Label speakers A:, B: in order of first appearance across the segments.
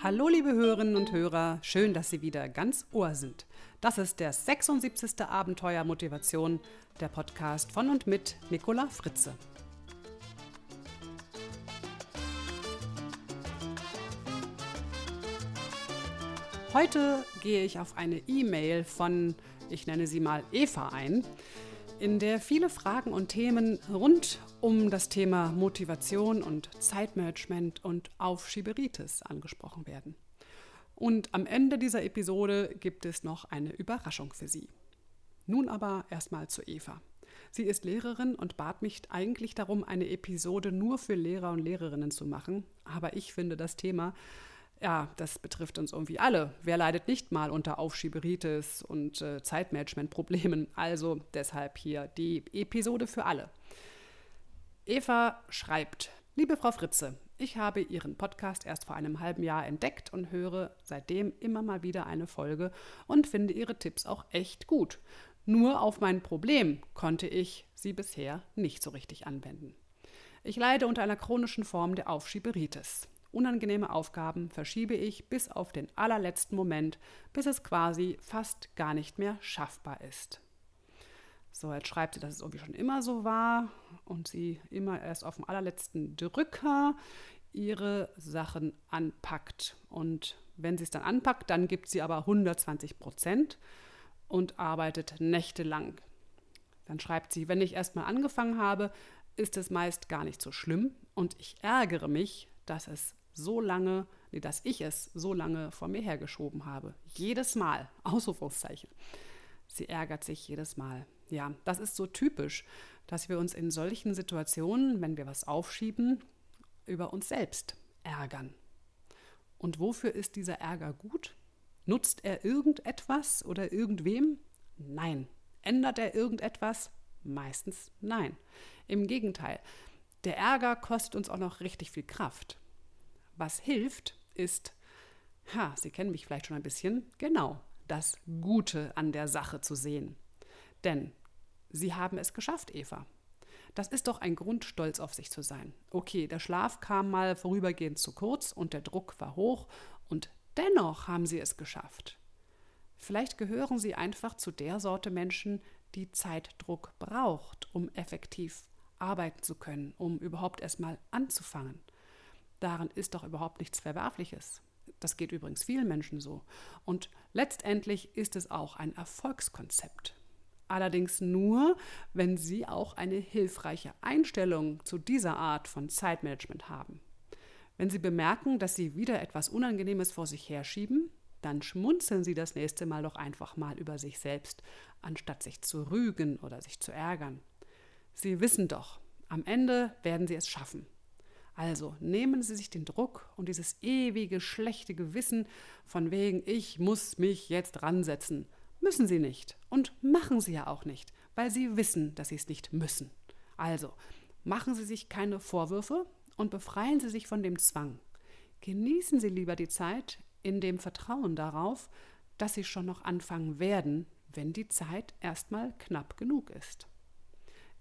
A: Hallo liebe Hörerinnen und Hörer, schön, dass Sie wieder ganz Ohr sind. Das ist der 76. Abenteuer Motivation, der Podcast von und mit Nicola Fritze. Heute gehe ich auf eine E-Mail von, ich nenne sie mal Eva ein, in der viele Fragen und Themen rund um das Thema Motivation und Zeitmanagement und Aufschieberitis angesprochen werden. Und am Ende dieser Episode gibt es noch eine Überraschung für Sie. Nun aber erstmal zu Eva. Sie ist Lehrerin und bat mich eigentlich darum, eine Episode nur für Lehrer und Lehrerinnen zu machen. Aber ich finde das Thema ja, das betrifft uns irgendwie alle. Wer leidet nicht mal unter Aufschieberitis und äh, Zeitmanagementproblemen? Also deshalb hier die Episode für alle. Eva schreibt, liebe Frau Fritze, ich habe Ihren Podcast erst vor einem halben Jahr entdeckt und höre seitdem immer mal wieder eine Folge und finde Ihre Tipps auch echt gut. Nur auf mein Problem konnte ich sie bisher nicht so richtig anwenden. Ich leide unter einer chronischen Form der Aufschieberitis. Unangenehme Aufgaben verschiebe ich bis auf den allerletzten Moment, bis es quasi fast gar nicht mehr schaffbar ist. So, jetzt schreibt sie, dass es irgendwie schon immer so war und sie immer erst auf dem allerletzten Drücker ihre Sachen anpackt. Und wenn sie es dann anpackt, dann gibt sie aber 120 Prozent und arbeitet nächtelang. Dann schreibt sie, wenn ich erstmal angefangen habe, ist es meist gar nicht so schlimm und ich ärgere mich, dass es so lange, nee, dass ich es so lange vor mir hergeschoben habe. Jedes Mal. Ausrufungszeichen. Sie ärgert sich jedes Mal. Ja, das ist so typisch, dass wir uns in solchen Situationen, wenn wir was aufschieben, über uns selbst ärgern. Und wofür ist dieser Ärger gut? Nutzt er irgendetwas oder irgendwem? Nein. Ändert er irgendetwas? Meistens nein. Im Gegenteil, der Ärger kostet uns auch noch richtig viel Kraft. Was hilft, ist, ha, Sie kennen mich vielleicht schon ein bisschen, genau, das Gute an der Sache zu sehen. Denn Sie haben es geschafft, Eva. Das ist doch ein Grund, stolz auf sich zu sein. Okay, der Schlaf kam mal vorübergehend zu kurz und der Druck war hoch und dennoch haben Sie es geschafft. Vielleicht gehören Sie einfach zu der Sorte Menschen, die Zeitdruck braucht, um effektiv arbeiten zu können, um überhaupt erstmal anzufangen. Darin ist doch überhaupt nichts Verwerfliches. Das geht übrigens vielen Menschen so. Und letztendlich ist es auch ein Erfolgskonzept. Allerdings nur, wenn Sie auch eine hilfreiche Einstellung zu dieser Art von Zeitmanagement haben. Wenn Sie bemerken, dass Sie wieder etwas Unangenehmes vor sich herschieben, dann schmunzeln Sie das nächste Mal doch einfach mal über sich selbst, anstatt sich zu rügen oder sich zu ärgern. Sie wissen doch, am Ende werden Sie es schaffen. Also nehmen Sie sich den Druck und dieses ewige schlechte Gewissen von wegen, ich muss mich jetzt ransetzen. Müssen Sie nicht und machen Sie ja auch nicht, weil Sie wissen, dass Sie es nicht müssen. Also machen Sie sich keine Vorwürfe und befreien Sie sich von dem Zwang. Genießen Sie lieber die Zeit in dem Vertrauen darauf, dass Sie schon noch anfangen werden, wenn die Zeit erstmal knapp genug ist.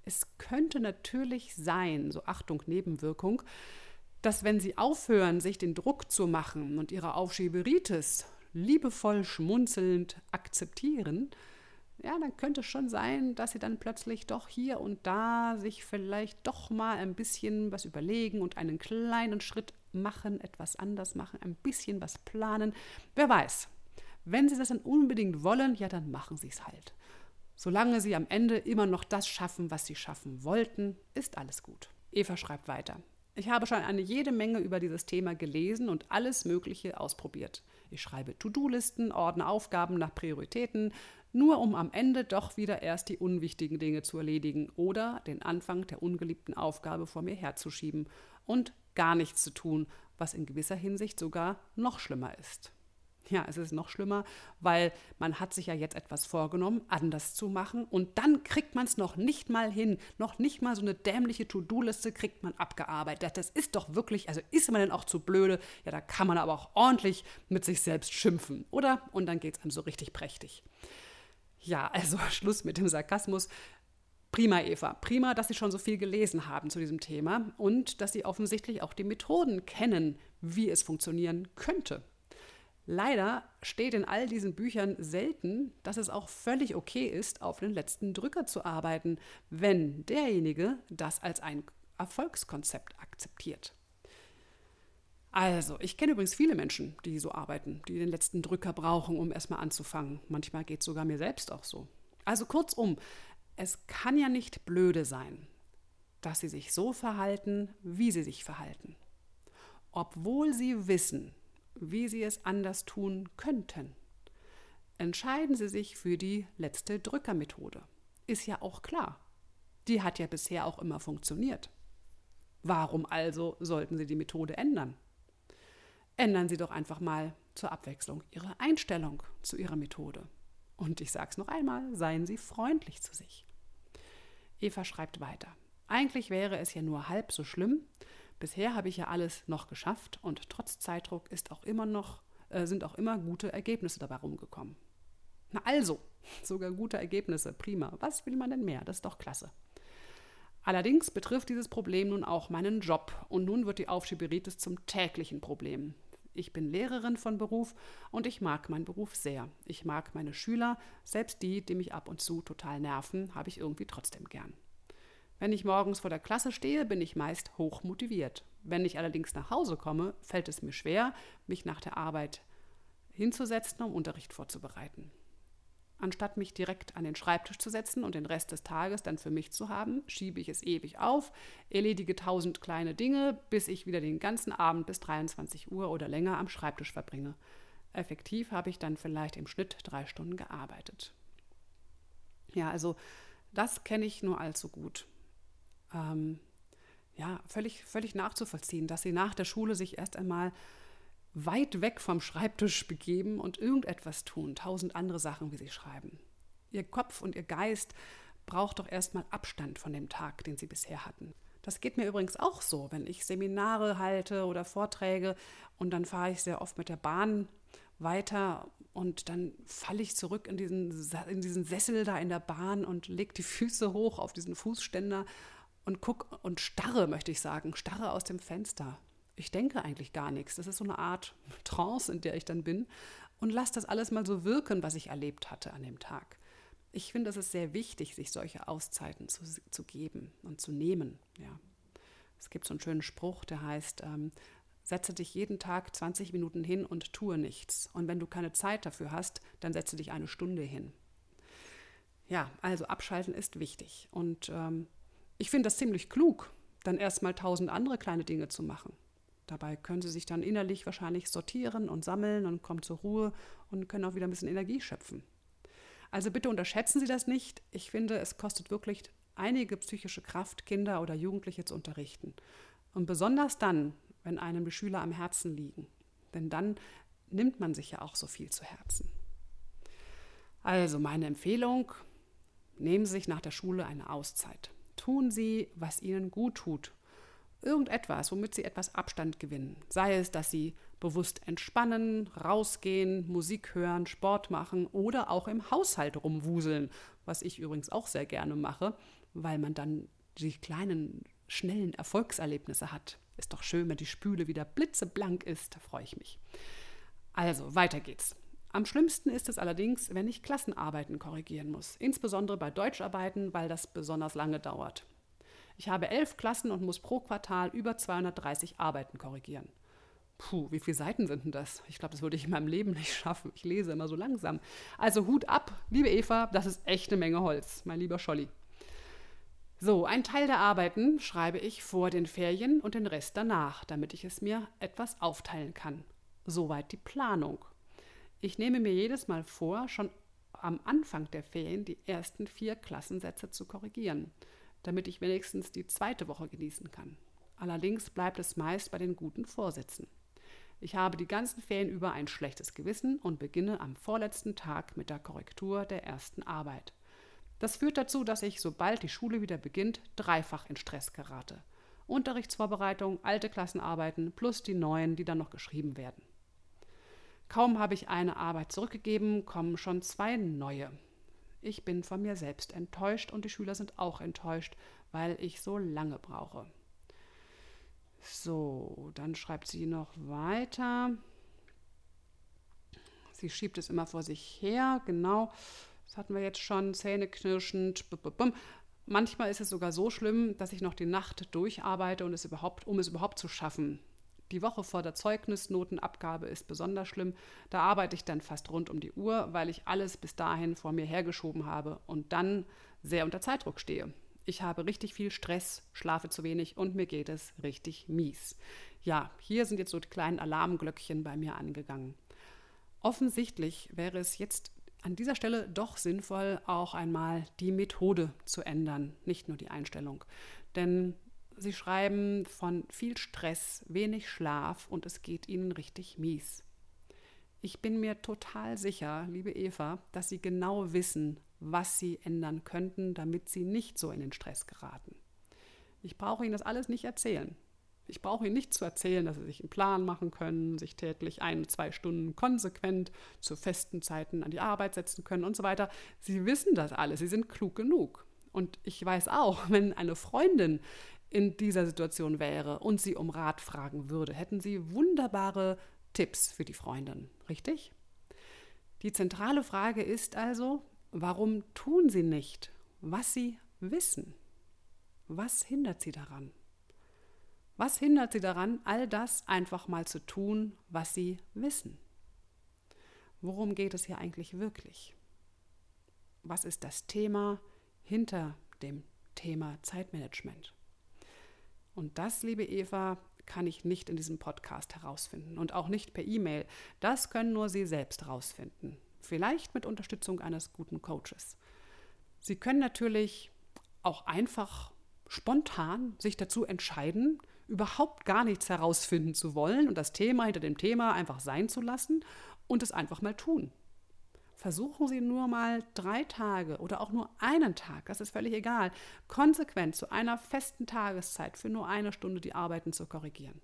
A: Es könnte natürlich sein, so Achtung Nebenwirkung, dass wenn sie aufhören, sich den Druck zu machen und ihre Aufschieberitis liebevoll schmunzelnd akzeptieren, ja, dann könnte es schon sein, dass sie dann plötzlich doch hier und da sich vielleicht doch mal ein bisschen was überlegen und einen kleinen Schritt machen, etwas anders machen, ein bisschen was planen. Wer weiß. Wenn sie das dann unbedingt wollen, ja, dann machen sie es halt. Solange sie am Ende immer noch das schaffen, was sie schaffen wollten, ist alles gut. Eva schreibt weiter. Ich habe schon eine jede Menge über dieses Thema gelesen und alles Mögliche ausprobiert. Ich schreibe To-Do-Listen, ordne Aufgaben nach Prioritäten, nur um am Ende doch wieder erst die unwichtigen Dinge zu erledigen oder den Anfang der ungeliebten Aufgabe vor mir herzuschieben und gar nichts zu tun, was in gewisser Hinsicht sogar noch schlimmer ist. Ja, es ist noch schlimmer, weil man hat sich ja jetzt etwas vorgenommen, anders zu machen und dann kriegt man es noch nicht mal hin. Noch nicht mal so eine dämliche To-Do-Liste kriegt man abgearbeitet. Das ist doch wirklich, also ist man denn auch zu blöde? Ja, da kann man aber auch ordentlich mit sich selbst schimpfen, oder? Und dann geht es einem so richtig prächtig. Ja, also Schluss mit dem Sarkasmus. Prima, Eva. Prima, dass Sie schon so viel gelesen haben zu diesem Thema und dass Sie offensichtlich auch die Methoden kennen, wie es funktionieren könnte. Leider steht in all diesen Büchern selten, dass es auch völlig okay ist, auf den letzten Drücker zu arbeiten, wenn derjenige das als ein Erfolgskonzept akzeptiert. Also, ich kenne übrigens viele Menschen, die so arbeiten, die den letzten Drücker brauchen, um erstmal anzufangen. Manchmal geht es sogar mir selbst auch so. Also kurzum, es kann ja nicht blöde sein, dass sie sich so verhalten, wie sie sich verhalten. Obwohl sie wissen, wie sie es anders tun könnten. Entscheiden Sie sich für die letzte Drückermethode. Ist ja auch klar. Die hat ja bisher auch immer funktioniert. Warum also sollten Sie die Methode ändern? Ändern Sie doch einfach mal zur Abwechslung Ihre Einstellung zu Ihrer Methode. Und ich sage es noch einmal, seien Sie freundlich zu sich. Eva schreibt weiter. Eigentlich wäre es ja nur halb so schlimm, Bisher habe ich ja alles noch geschafft und trotz Zeitdruck ist auch immer noch, äh, sind auch immer gute Ergebnisse dabei rumgekommen. Na also, sogar gute Ergebnisse, prima. Was will man denn mehr? Das ist doch klasse. Allerdings betrifft dieses Problem nun auch meinen Job und nun wird die Aufschieberitis zum täglichen Problem. Ich bin Lehrerin von Beruf und ich mag meinen Beruf sehr. Ich mag meine Schüler, selbst die, die mich ab und zu total nerven, habe ich irgendwie trotzdem gern. Wenn ich morgens vor der Klasse stehe, bin ich meist hoch motiviert. Wenn ich allerdings nach Hause komme, fällt es mir schwer, mich nach der Arbeit hinzusetzen, um Unterricht vorzubereiten. Anstatt mich direkt an den Schreibtisch zu setzen und den Rest des Tages dann für mich zu haben, schiebe ich es ewig auf, erledige tausend kleine Dinge, bis ich wieder den ganzen Abend bis 23 Uhr oder länger am Schreibtisch verbringe. Effektiv habe ich dann vielleicht im Schnitt drei Stunden gearbeitet. Ja, also das kenne ich nur allzu gut ähm, ja, völlig, völlig nachzuvollziehen, dass sie nach der Schule sich erst einmal weit weg vom Schreibtisch begeben und irgendetwas tun, tausend andere Sachen, wie sie schreiben. Ihr Kopf und ihr Geist braucht doch erstmal Abstand von dem Tag, den sie bisher hatten. Das geht mir übrigens auch so, wenn ich Seminare halte oder Vorträge und dann fahre ich sehr oft mit der Bahn weiter und dann falle ich zurück in diesen, in diesen Sessel da in der Bahn und lege die Füße hoch auf diesen Fußständer und guck und starre, möchte ich sagen, starre aus dem Fenster. Ich denke eigentlich gar nichts. Das ist so eine Art Trance, in der ich dann bin und lasse das alles mal so wirken, was ich erlebt hatte an dem Tag. Ich finde, es ist sehr wichtig, sich solche Auszeiten zu, zu geben und zu nehmen. Ja. Es gibt so einen schönen Spruch, der heißt, ähm, setze dich jeden Tag 20 Minuten hin und tue nichts. Und wenn du keine Zeit dafür hast, dann setze dich eine Stunde hin. Ja, also abschalten ist wichtig. Und ähm, ich finde das ziemlich klug, dann erstmal tausend andere kleine Dinge zu machen. Dabei können sie sich dann innerlich wahrscheinlich sortieren und sammeln und kommen zur Ruhe und können auch wieder ein bisschen Energie schöpfen. Also bitte unterschätzen Sie das nicht. Ich finde, es kostet wirklich einige psychische Kraft, Kinder oder Jugendliche zu unterrichten. Und besonders dann, wenn einem die Schüler am Herzen liegen. Denn dann nimmt man sich ja auch so viel zu Herzen. Also meine Empfehlung, nehmen Sie sich nach der Schule eine Auszeit. Tun Sie, was Ihnen gut tut. Irgendetwas, womit Sie etwas Abstand gewinnen. Sei es, dass Sie bewusst entspannen, rausgehen, Musik hören, Sport machen oder auch im Haushalt rumwuseln, was ich übrigens auch sehr gerne mache, weil man dann die kleinen, schnellen Erfolgserlebnisse hat. Ist doch schön, wenn die Spüle wieder blitzeblank ist, da freue ich mich. Also, weiter geht's. Am schlimmsten ist es allerdings, wenn ich Klassenarbeiten korrigieren muss, insbesondere bei Deutscharbeiten, weil das besonders lange dauert. Ich habe elf Klassen und muss pro Quartal über 230 Arbeiten korrigieren. Puh, wie viele Seiten sind denn das? Ich glaube, das würde ich in meinem Leben nicht schaffen. Ich lese immer so langsam. Also Hut ab, liebe Eva, das ist echt eine Menge Holz, mein lieber Scholli. So, ein Teil der Arbeiten schreibe ich vor den Ferien und den Rest danach, damit ich es mir etwas aufteilen kann. Soweit die Planung. Ich nehme mir jedes Mal vor, schon am Anfang der Ferien die ersten vier Klassensätze zu korrigieren, damit ich wenigstens die zweite Woche genießen kann. Allerdings bleibt es meist bei den guten Vorsätzen. Ich habe die ganzen Ferien über ein schlechtes Gewissen und beginne am vorletzten Tag mit der Korrektur der ersten Arbeit. Das führt dazu, dass ich, sobald die Schule wieder beginnt, dreifach in Stress gerate. Unterrichtsvorbereitung, alte Klassenarbeiten plus die neuen, die dann noch geschrieben werden. Kaum habe ich eine Arbeit zurückgegeben, kommen schon zwei neue. Ich bin von mir selbst enttäuscht und die Schüler sind auch enttäuscht, weil ich so lange brauche. So, dann schreibt sie noch weiter. Sie schiebt es immer vor sich her, genau. Das hatten wir jetzt schon, zähneknirschend. Manchmal ist es sogar so schlimm, dass ich noch die Nacht durcharbeite, und es überhaupt, um es überhaupt zu schaffen. Die Woche vor der Zeugnisnotenabgabe ist besonders schlimm. Da arbeite ich dann fast rund um die Uhr, weil ich alles bis dahin vor mir hergeschoben habe und dann sehr unter Zeitdruck stehe. Ich habe richtig viel Stress, schlafe zu wenig und mir geht es richtig mies. Ja, hier sind jetzt so die kleinen Alarmglöckchen bei mir angegangen. Offensichtlich wäre es jetzt an dieser Stelle doch sinnvoll, auch einmal die Methode zu ändern, nicht nur die Einstellung. Denn Sie schreiben von viel Stress, wenig Schlaf und es geht Ihnen richtig mies. Ich bin mir total sicher, liebe Eva, dass Sie genau wissen, was Sie ändern könnten, damit Sie nicht so in den Stress geraten. Ich brauche Ihnen das alles nicht erzählen. Ich brauche Ihnen nicht zu erzählen, dass Sie sich einen Plan machen können, sich täglich ein, zwei Stunden konsequent zu festen Zeiten an die Arbeit setzen können und so weiter. Sie wissen das alles, Sie sind klug genug. Und ich weiß auch, wenn eine Freundin in dieser Situation wäre und Sie um Rat fragen würde, hätten Sie wunderbare Tipps für die Freundin, richtig? Die zentrale Frage ist also, warum tun Sie nicht, was Sie wissen? Was hindert Sie daran? Was hindert Sie daran, all das einfach mal zu tun, was Sie wissen? Worum geht es hier eigentlich wirklich? Was ist das Thema hinter dem Thema Zeitmanagement? Und das, liebe Eva, kann ich nicht in diesem Podcast herausfinden und auch nicht per E-Mail. Das können nur Sie selbst herausfinden. Vielleicht mit Unterstützung eines guten Coaches. Sie können natürlich auch einfach spontan sich dazu entscheiden, überhaupt gar nichts herausfinden zu wollen und das Thema hinter dem Thema einfach sein zu lassen und es einfach mal tun. Versuchen Sie nur mal drei Tage oder auch nur einen Tag, das ist völlig egal, konsequent zu einer festen Tageszeit für nur eine Stunde die Arbeiten zu korrigieren.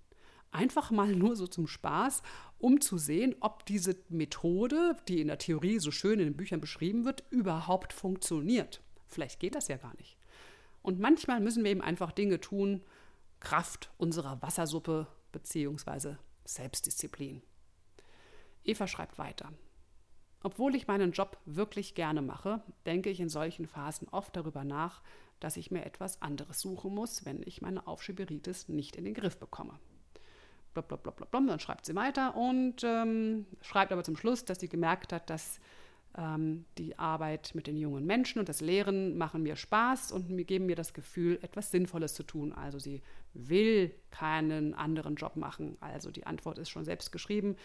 A: Einfach mal nur so zum Spaß, um zu sehen, ob diese Methode, die in der Theorie so schön in den Büchern beschrieben wird, überhaupt funktioniert. Vielleicht geht das ja gar nicht. Und manchmal müssen wir eben einfach Dinge tun, Kraft unserer Wassersuppe bzw. Selbstdisziplin. Eva schreibt weiter. Obwohl ich meinen Job wirklich gerne mache, denke ich in solchen Phasen oft darüber nach, dass ich mir etwas anderes suchen muss, wenn ich meine Aufschieberitis nicht in den Griff bekomme. Blablabla. Dann schreibt sie weiter und ähm, schreibt aber zum Schluss, dass sie gemerkt hat, dass ähm, die Arbeit mit den jungen Menschen und das Lehren machen mir Spaß und mir geben mir das Gefühl, etwas Sinnvolles zu tun. Also sie will keinen anderen Job machen. Also die Antwort ist schon selbst geschrieben.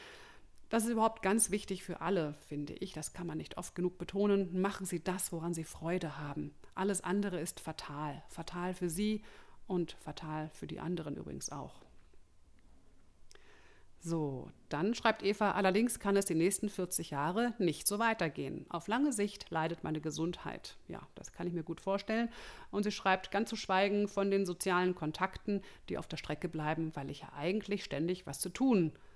A: Das ist überhaupt ganz wichtig für alle, finde ich. Das kann man nicht oft genug betonen. Machen Sie das, woran Sie Freude haben. Alles andere ist fatal. Fatal für Sie und fatal für die anderen übrigens auch. So, dann schreibt Eva, allerdings kann es die nächsten 40 Jahre nicht so weitergehen. Auf lange Sicht leidet meine Gesundheit. Ja, das kann ich mir gut vorstellen. Und sie schreibt, ganz zu schweigen von den sozialen Kontakten, die auf der Strecke bleiben, weil ich ja eigentlich ständig was zu tun habe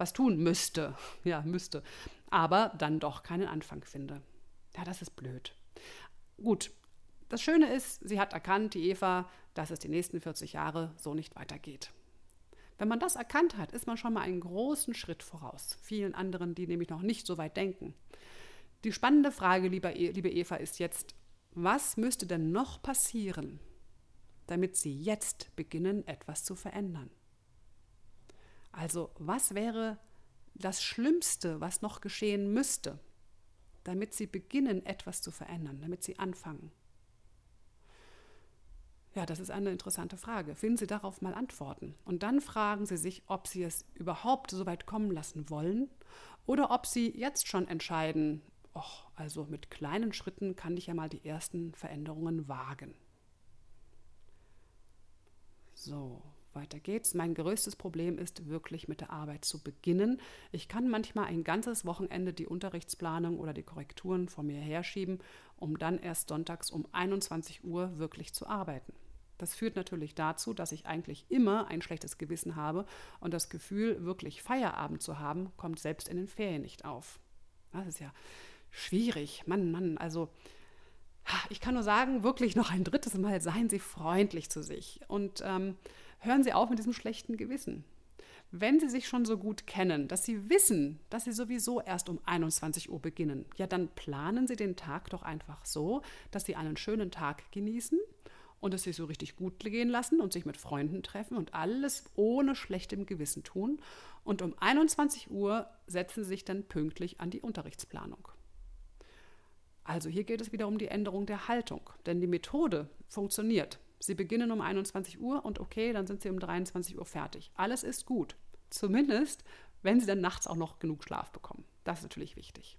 A: was tun müsste, ja, müsste, aber dann doch keinen Anfang finde. Ja, das ist blöd. Gut, das Schöne ist, sie hat erkannt, die Eva, dass es die nächsten 40 Jahre so nicht weitergeht. Wenn man das erkannt hat, ist man schon mal einen großen Schritt voraus. Vielen anderen, die nämlich noch nicht so weit denken. Die spannende Frage, liebe Eva, ist jetzt, was müsste denn noch passieren, damit Sie jetzt beginnen, etwas zu verändern? Also was wäre das Schlimmste, was noch geschehen müsste, damit Sie beginnen, etwas zu verändern, damit Sie anfangen? Ja, das ist eine interessante Frage. Finden Sie darauf mal Antworten. Und dann fragen Sie sich, ob Sie es überhaupt so weit kommen lassen wollen oder ob Sie jetzt schon entscheiden, oh, also mit kleinen Schritten kann ich ja mal die ersten Veränderungen wagen. So, weiter geht's. Mein größtes Problem ist wirklich mit der Arbeit zu beginnen. Ich kann manchmal ein ganzes Wochenende die Unterrichtsplanung oder die Korrekturen vor mir herschieben, um dann erst sonntags um 21 Uhr wirklich zu arbeiten. Das führt natürlich dazu, dass ich eigentlich immer ein schlechtes Gewissen habe und das Gefühl, wirklich Feierabend zu haben, kommt selbst in den Ferien nicht auf. Das ist ja schwierig. Mann, Mann, also ich kann nur sagen, wirklich noch ein drittes Mal, seien Sie freundlich zu sich und ähm, hören Sie auf mit diesem schlechten Gewissen. Wenn Sie sich schon so gut kennen, dass Sie wissen, dass Sie sowieso erst um 21 Uhr beginnen, ja, dann planen Sie den Tag doch einfach so, dass Sie einen schönen Tag genießen und es sich so richtig gut gehen lassen und sich mit Freunden treffen und alles ohne schlechtem Gewissen tun. Und um 21 Uhr setzen Sie sich dann pünktlich an die Unterrichtsplanung. Also hier geht es wieder um die Änderung der Haltung, denn die Methode funktioniert. Sie beginnen um 21 Uhr und okay, dann sind Sie um 23 Uhr fertig. Alles ist gut. Zumindest, wenn Sie dann nachts auch noch genug Schlaf bekommen. Das ist natürlich wichtig.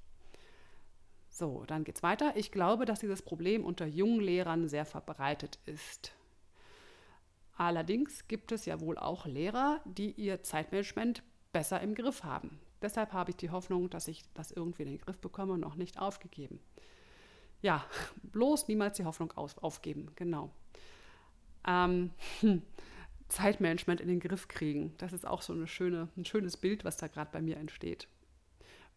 A: So, dann geht's weiter. Ich glaube, dass dieses Problem unter jungen Lehrern sehr verbreitet ist. Allerdings gibt es ja wohl auch Lehrer, die ihr Zeitmanagement besser im Griff haben. Deshalb habe ich die Hoffnung, dass ich das irgendwie in den Griff bekomme noch nicht aufgegeben. Ja, bloß niemals die Hoffnung auf, aufgeben, genau. Ähm, hm, Zeitmanagement in den Griff kriegen, das ist auch so eine schöne, ein schönes Bild, was da gerade bei mir entsteht.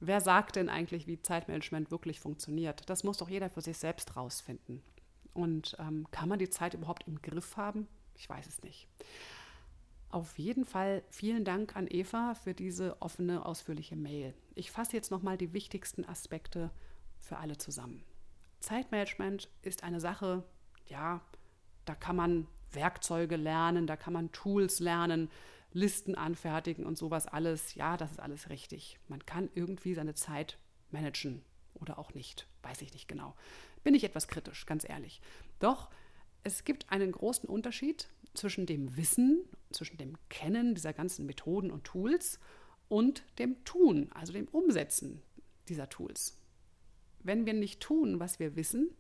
A: Wer sagt denn eigentlich, wie Zeitmanagement wirklich funktioniert? Das muss doch jeder für sich selbst rausfinden. Und ähm, kann man die Zeit überhaupt im Griff haben? Ich weiß es nicht. Auf jeden Fall vielen Dank an Eva für diese offene, ausführliche Mail. Ich fasse jetzt nochmal die wichtigsten Aspekte für alle zusammen. Zeitmanagement ist eine Sache, ja, da kann man Werkzeuge lernen, da kann man Tools lernen, Listen anfertigen und sowas alles. Ja, das ist alles richtig. Man kann irgendwie seine Zeit managen oder auch nicht. Weiß ich nicht genau. Bin ich etwas kritisch, ganz ehrlich. Doch es gibt einen großen Unterschied zwischen dem Wissen, zwischen dem Kennen dieser ganzen Methoden und Tools und dem Tun, also dem Umsetzen dieser Tools. Wenn wir nicht tun, was wir wissen,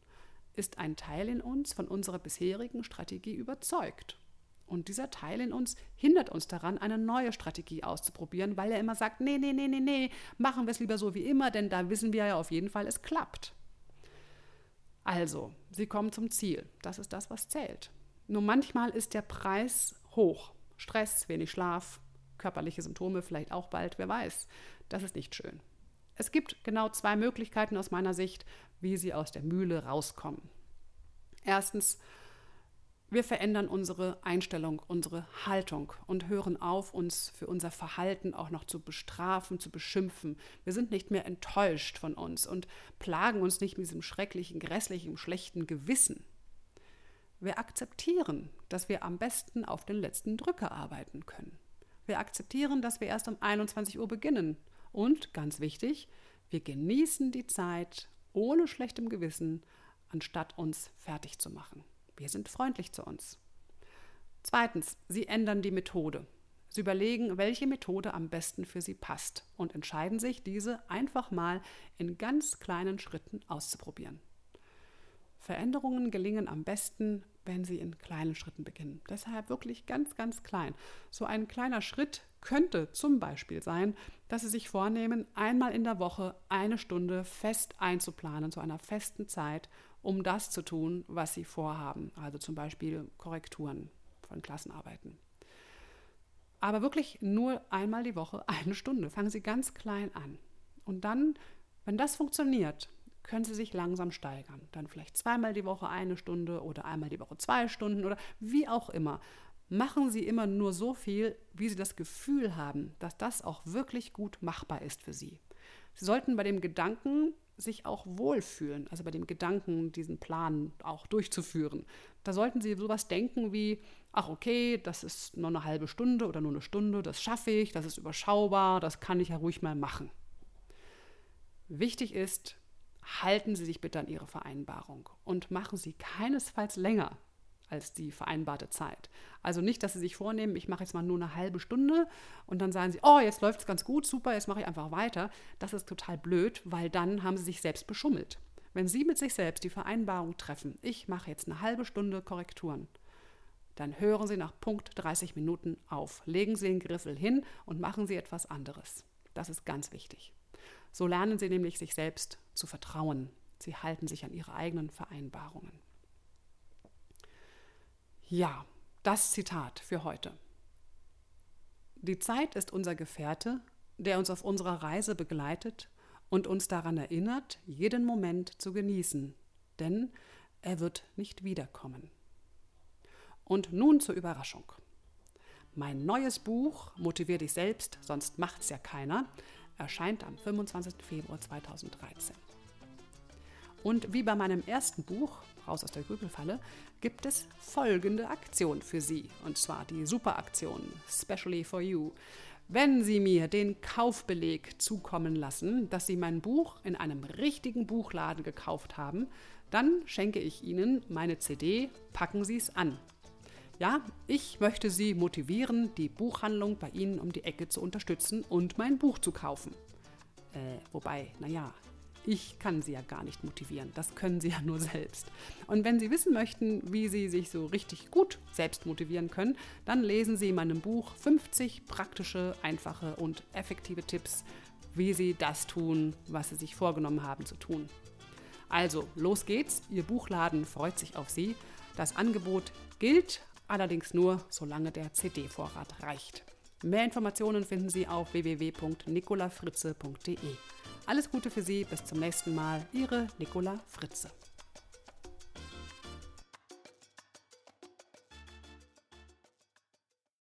A: ist ein Teil in uns von unserer bisherigen Strategie überzeugt. Und dieser Teil in uns hindert uns daran, eine neue Strategie auszuprobieren, weil er immer sagt, nee, nee, nee, nee, nee, machen wir es lieber so wie immer, denn da wissen wir ja auf jeden Fall, es klappt. Also, Sie kommen zum Ziel. Das ist das, was zählt. Nur manchmal ist der Preis hoch. Stress, wenig Schlaf, körperliche Symptome vielleicht auch bald, wer weiß. Das ist nicht schön. Es gibt genau zwei Möglichkeiten aus meiner Sicht, wie Sie aus der Mühle rauskommen. Erstens, wir verändern unsere Einstellung, unsere Haltung und hören auf, uns für unser Verhalten auch noch zu bestrafen, zu beschimpfen. Wir sind nicht mehr enttäuscht von uns und plagen uns nicht mit diesem schrecklichen, grässlichen, schlechten Gewissen. Wir akzeptieren, dass wir am besten auf den letzten Drücker arbeiten können. Wir akzeptieren, dass wir erst um 21 Uhr beginnen. Und, ganz wichtig, wir genießen die Zeit ohne schlechtem Gewissen, anstatt uns fertig zu machen. Wir sind freundlich zu uns. Zweitens, Sie ändern die Methode. Sie überlegen, welche Methode am besten für Sie passt und entscheiden sich, diese einfach mal in ganz kleinen Schritten auszuprobieren. Veränderungen gelingen am besten, wenn Sie in kleinen Schritten beginnen. Deshalb wirklich ganz, ganz klein. So ein kleiner Schritt könnte zum Beispiel sein, dass Sie sich vornehmen, einmal in der Woche eine Stunde fest einzuplanen, zu einer festen Zeit um das zu tun, was sie vorhaben. Also zum Beispiel Korrekturen von Klassenarbeiten. Aber wirklich nur einmal die Woche eine Stunde. Fangen Sie ganz klein an. Und dann, wenn das funktioniert, können Sie sich langsam steigern. Dann vielleicht zweimal die Woche eine Stunde oder einmal die Woche zwei Stunden oder wie auch immer. Machen Sie immer nur so viel, wie Sie das Gefühl haben, dass das auch wirklich gut machbar ist für Sie. Sie sollten bei dem Gedanken sich auch wohlfühlen, also bei dem Gedanken, diesen Plan auch durchzuführen. Da sollten Sie sowas denken wie, ach okay, das ist nur eine halbe Stunde oder nur eine Stunde, das schaffe ich, das ist überschaubar, das kann ich ja ruhig mal machen. Wichtig ist, halten Sie sich bitte an Ihre Vereinbarung und machen Sie keinesfalls länger als die vereinbarte Zeit. Also nicht, dass Sie sich vornehmen, ich mache jetzt mal nur eine halbe Stunde und dann sagen Sie, oh, jetzt läuft es ganz gut, super, jetzt mache ich einfach weiter. Das ist total blöd, weil dann haben Sie sich selbst beschummelt. Wenn Sie mit sich selbst die Vereinbarung treffen, ich mache jetzt eine halbe Stunde Korrekturen, dann hören Sie nach Punkt 30 Minuten auf. Legen Sie den Griffel hin und machen Sie etwas anderes. Das ist ganz wichtig. So lernen Sie nämlich sich selbst zu vertrauen. Sie halten sich an Ihre eigenen Vereinbarungen. Ja, das Zitat für heute. Die Zeit ist unser Gefährte, der uns auf unserer Reise begleitet und uns daran erinnert, jeden Moment zu genießen, denn er wird nicht wiederkommen. Und nun zur Überraschung. Mein neues Buch Motivier dich selbst, sonst macht's ja keiner, erscheint am 25. Februar 2013. Und wie bei meinem ersten Buch, Raus aus der Grübelfalle, gibt es folgende Aktion für Sie. Und zwar die Superaktion, Specially for You. Wenn Sie mir den Kaufbeleg zukommen lassen, dass Sie mein Buch in einem richtigen Buchladen gekauft haben, dann schenke ich Ihnen meine CD Packen Sie es an ja, ich möchte Sie motivieren, die Buchhandlung bei Ihnen um die Ecke zu unterstützen und mein Buch zu kaufen. Äh, wobei, naja, ich kann Sie ja gar nicht motivieren. Das können Sie ja nur selbst. Und wenn Sie wissen möchten, wie Sie sich so richtig gut selbst motivieren können, dann lesen Sie in meinem Buch 50 praktische, einfache und effektive Tipps, wie Sie das tun, was Sie sich vorgenommen haben zu tun. Also, los geht's. Ihr Buchladen freut sich auf Sie. Das Angebot gilt allerdings nur, solange der CD-Vorrat reicht. Mehr Informationen finden Sie auf www.nicolafritze.de. Alles Gute für Sie, bis zum nächsten Mal, Ihre Nicola Fritze.